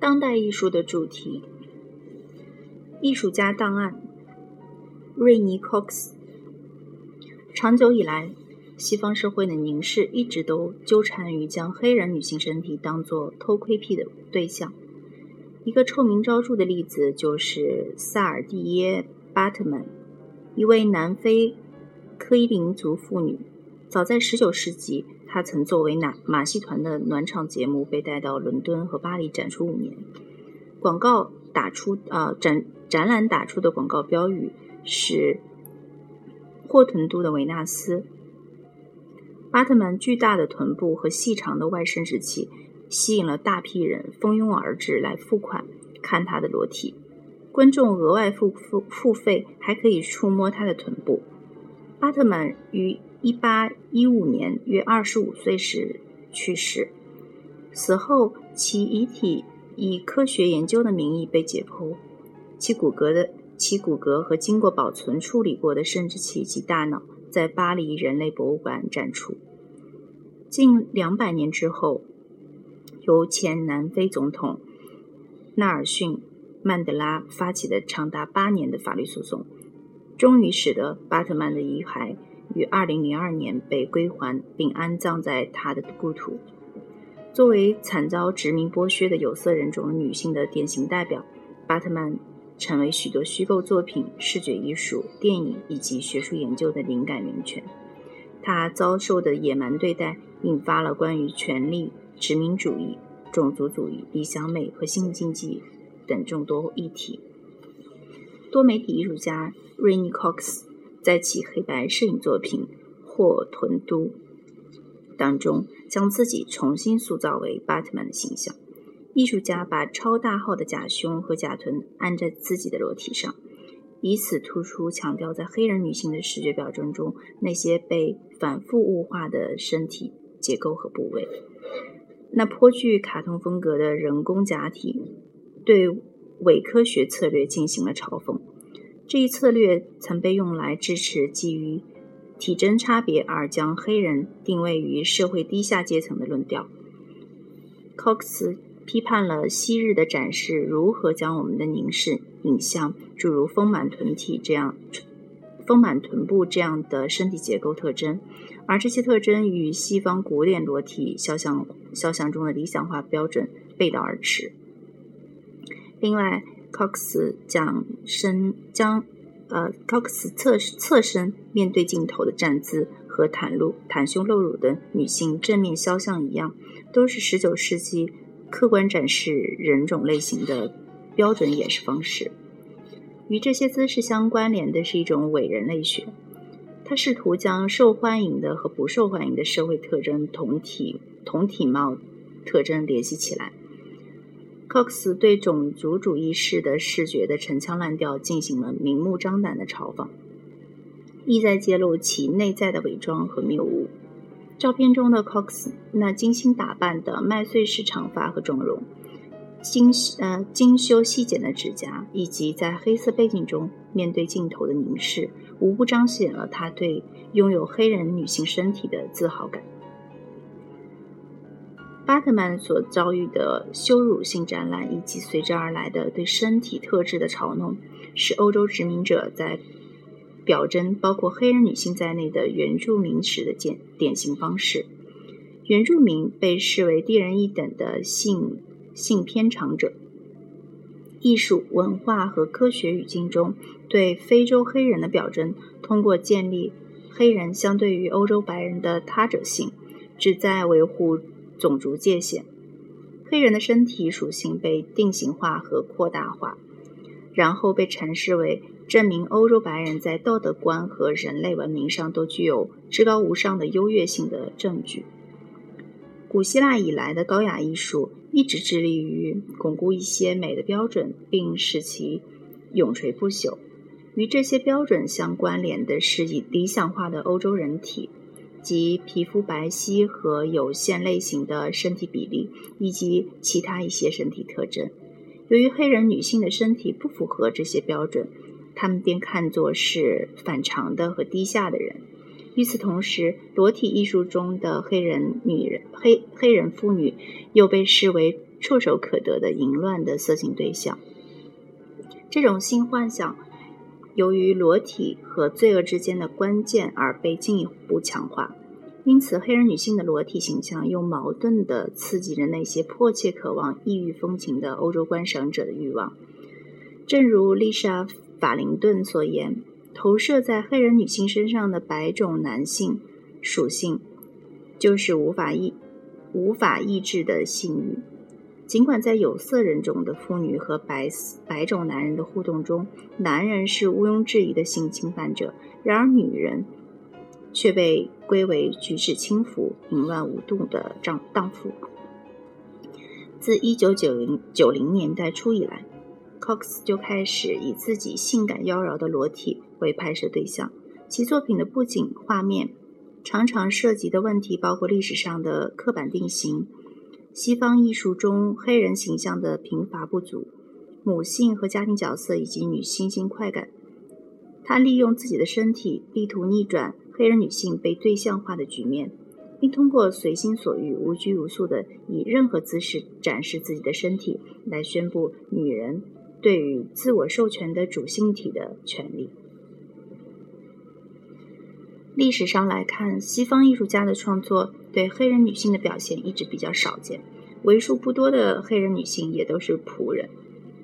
当代艺术的主题，艺术家档案。瑞尼·科克斯。长久以来，西方社会的凝视一直都纠缠于将黑人女性身体当作偷窥癖的对象。一个臭名昭著的例子就是萨尔蒂耶·巴特曼，一位南非科伊林族妇女。早在19世纪，他曾作为马马戏团的暖场节目被带到伦敦和巴黎展出五年。广告打出啊展展览打出的广告标语是霍屯都的维纳斯。巴特曼巨大的臀部和细长的外生殖器。吸引了大批人蜂拥而至来付款看他的裸体，观众额外付付付费还可以触摸他的臀部。巴特曼于1815年约25岁时去世，死后其遗体以科学研究的名义被解剖，其骨骼的其骨骼和经过保存处理过的生殖器及大脑在巴黎人类博物馆展出。近两百年之后。由前南非总统纳尔逊·曼德拉发起的长达八年的法律诉讼，终于使得巴特曼的遗骸于2002年被归还并安葬在他的故土。作为惨遭殖民剥削的有色人种女性的典型代表，巴特曼成为许多虚构作品、视觉艺术、电影以及学术研究的灵感源泉。他遭受的野蛮对待引发了关于权力。殖民主义、种族主义、理想美和新经济等众多议题。多媒体艺术家瑞尼·科克斯在其黑白摄影作品《霍屯都》当中，将自己重新塑造为巴特曼的形象。艺术家把超大号的假胸和假臀按在自己的裸体上，以此突出强调在黑人女性的视觉表征中那些被反复物化的身体结构和部位。那颇具卡通风格的人工假体，对伪科学策略进行了嘲讽。这一策略曾被用来支持基于体征差别而将黑人定位于社会低下阶层的论调。Cox 批判了昔日的展示如何将我们的凝视引向诸如丰满臀体这样、丰满臀部这样的身体结构特征。而这些特征与西方古典裸体肖像肖像中的理想化标准背道而驰。另外，Cox 将身将呃，Cox 侧侧身面对镜头的站姿和袒露袒胸露乳的女性正面肖像一样，都是19世纪客观展示人种类型的标准演示方式。与这些姿势相关联的是一种伪人类学。他试图将受欢迎的和不受欢迎的社会特征同体同体貌特征联系起来。Cox 对种族主义式的视觉的陈腔滥调进行了明目张胆的嘲讽，意在揭露其内在的伪装和谬误。照片中的 Cox 那精心打扮的麦穗式长发和妆容，精呃精修细剪的指甲，以及在黑色背景中面对镜头的凝视。无不彰显了他对拥有黑人女性身体的自豪感。巴特曼所遭遇的羞辱性展览以及随之而来的对身体特质的嘲弄，是欧洲殖民者在表征包括黑人女性在内的原住民时的典典型方式。原住民被视为低人一等的性性偏长者。艺术、文化和科学语境中对非洲黑人的表征，通过建立黑人相对于欧洲白人的他者性，旨在维护种族界限。黑人的身体属性被定型化和扩大化，然后被阐释为证明欧洲白人在道德观和人类文明上都具有至高无上的优越性的证据。古希腊以来的高雅艺术。一直致力于巩固一些美的标准，并使其永垂不朽。与这些标准相关联的是以理想化的欧洲人体，及皮肤白皙和有限类型的身体比例，以及其他一些身体特征。由于黑人女性的身体不符合这些标准，他们便看作是反常的和低下的人。与此同时，裸体艺术中的黑人女人、黑黑人妇女又被视为触手可得的淫乱的色情对象。这种性幻想由于裸体和罪恶之间的关键而被进一步强化，因此黑人女性的裸体形象又矛盾地刺激着那些迫切渴望异域风情的欧洲观赏者的欲望。正如丽莎·法林顿所言，投射在黑人女性身上的白种男性属性，就是无法抑无法抑制的性欲。尽管在有色人种的妇女和白白种男人的互动中，男人是毋庸置疑的性侵犯者，然而女人却被归为举止轻浮、淫乱无度的荡荡妇。自一九九零九零年代初以来。Cox 就开始以自己性感妖娆的裸体为拍摄对象，其作品的布景画面常常涉及的问题包括历史上的刻板定型、西方艺术中黑人形象的贫乏不足、母性和家庭角色以及女性性快感。他利用自己的身体，力图逆转黑人女性被对象化的局面，并通过随心所欲、无拘无束地以任何姿势展示自己的身体，来宣布女人。对于自我授权的主性体的权利。历史上来看，西方艺术家的创作对黑人女性的表现一直比较少见，为数不多的黑人女性也都是仆人、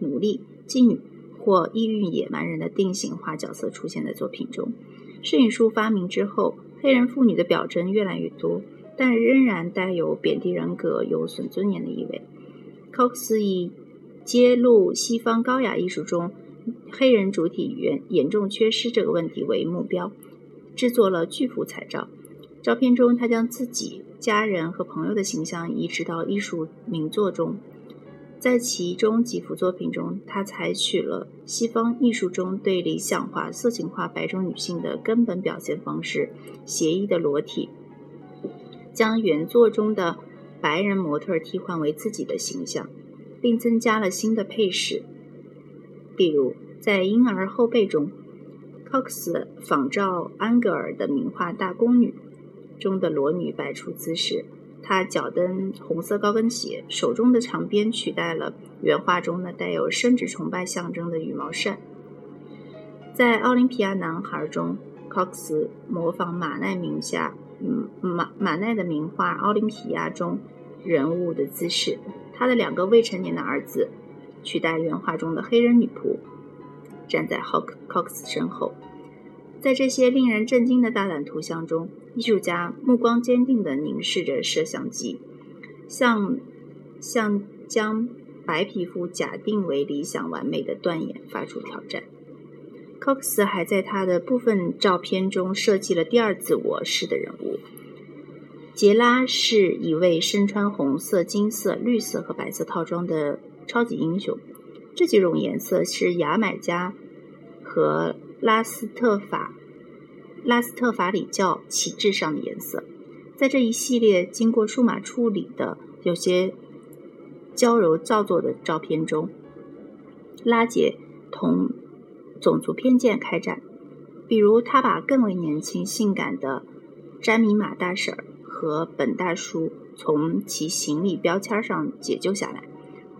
奴隶、妓女或异域野蛮人的定型化角色出现在作品中。摄影术发明之后，黑人妇女的表征越来越多，但仍然带有贬低人格、有损尊严的意味。考克斯以揭露西方高雅艺术中黑人主体严严重缺失这个问题为目标，制作了巨幅彩照。照片中，他将自己、家人和朋友的形象移植到艺术名作中。在其中几幅作品中，他采取了西方艺术中对理想化、色情化白种女性的根本表现方式——协议的裸体，将原作中的白人模特替换为自己的形象。并增加了新的配饰，比如在婴儿后背中，Cox 仿照安格尔的名画《大宫女》中的裸女摆出姿势。她脚蹬红色高跟鞋，手中的长鞭取代了原画中的带有生殖崇拜象征的羽毛扇。在《奥林匹亚男孩》中，Cox 模仿马奈名下嗯马马奈的名画《奥林匹亚》中人物的姿势。他的两个未成年的儿子取代原画中的黑人女仆，站在 Hawk Cox 身后。在这些令人震惊的大胆图像中，艺术家目光坚定地凝视着摄像机，向向将白皮肤假定为理想完美的断言发出挑战。Cox 还在他的部分照片中设计了第二自我式的人物。杰拉是一位身穿红色、金色、绿色和白色套装的超级英雄。这几种颜色是牙买加和拉斯特法拉斯特法里教旗帜上的颜色。在这一系列经过数码处理的有些娇柔造作的照片中，拉杰同种族偏见开战。比如，他把更为年轻、性感的詹米玛大婶。和本大叔从其行李标签上解救下来，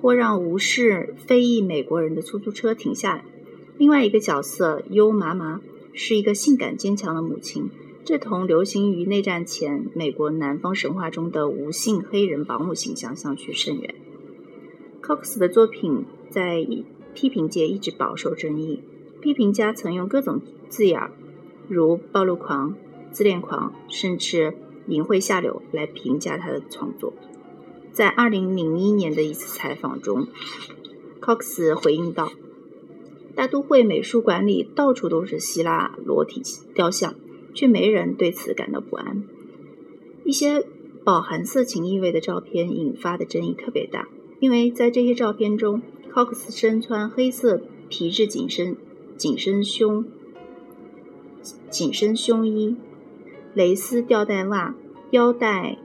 或让无视非裔美国人的出租车停下来。另外一个角色优麻麻是一个性感坚强的母亲，这同流行于内战前美国南方神话中的无性黑人保姆形象相去甚远。Cox 的作品在批评界一直饱受争议，批评家曾用各种字眼，如暴露狂、自恋狂，甚至。淫秽下流来评价他的创作。在二零零一年的一次采访中，Cox 回应道：“大都会美术馆里到处都是希腊裸体雕像，却没人对此感到不安。一些饱含色情意味的照片引发的争议特别大，因为在这些照片中，Cox 身穿黑色皮质紧身紧身胸紧身胸衣。”蕾丝吊带袜、腰带、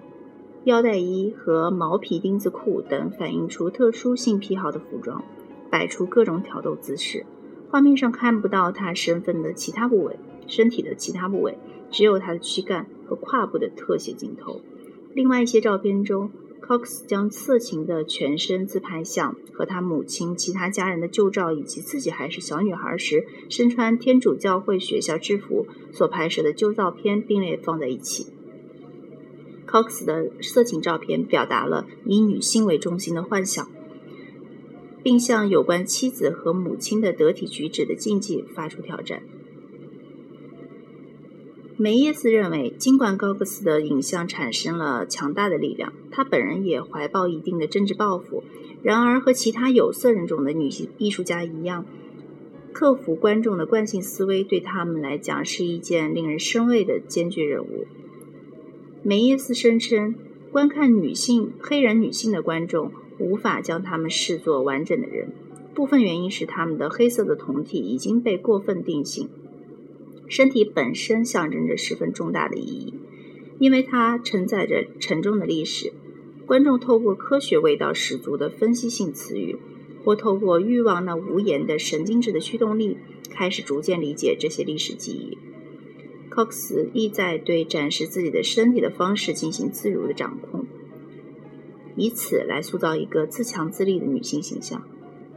腰带衣和毛皮钉子裤等反映出特殊性癖好的服装，摆出各种挑逗姿势。画面上看不到他身份的其他部位，身体的其他部位只有他的躯干和胯部的特写镜头。另外一些照片中 Cox 将色情的全身自拍像和他母亲、其他家人的旧照，以及自己还是小女孩时身穿天主教会学校制服所拍摄的旧照片并列放在一起。Cox 的色情照片表达了以女性为中心的幻想，并向有关妻子和母亲的得体举止的禁忌发出挑战。梅耶斯认为，尽管高克斯的影像产生了强大的力量，他本人也怀抱一定的政治抱负。然而，和其他有色人种的女性艺术家一样，克服观众的惯性思维对他们来讲是一件令人生畏的艰巨任务。梅耶斯声称，观看女性黑人女性的观众无法将他们视作完整的人，部分原因是他们的黑色的酮体已经被过分定性。身体本身象征着十分重大的意义，因为它承载着沉重的历史。观众透过科学味道十足的分析性词语，或透过欲望那无言的神经质的驱动力，开始逐渐理解这些历史记忆。Cox 意在对展示自己的身体的方式进行自如的掌控，以此来塑造一个自强自立的女性形象。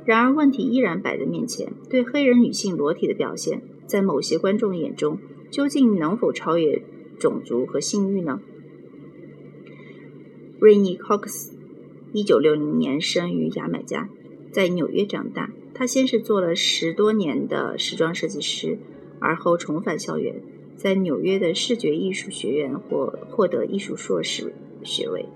然而，问题依然摆在面前：对黑人女性裸体的表现。在某些观众眼中，究竟能否超越种族和性欲呢？瑞尼·科克斯，一九六零年生于牙买加，在纽约长大。她先是做了十多年的时装设计师，而后重返校园，在纽约的视觉艺术学院获获得艺术硕士学位。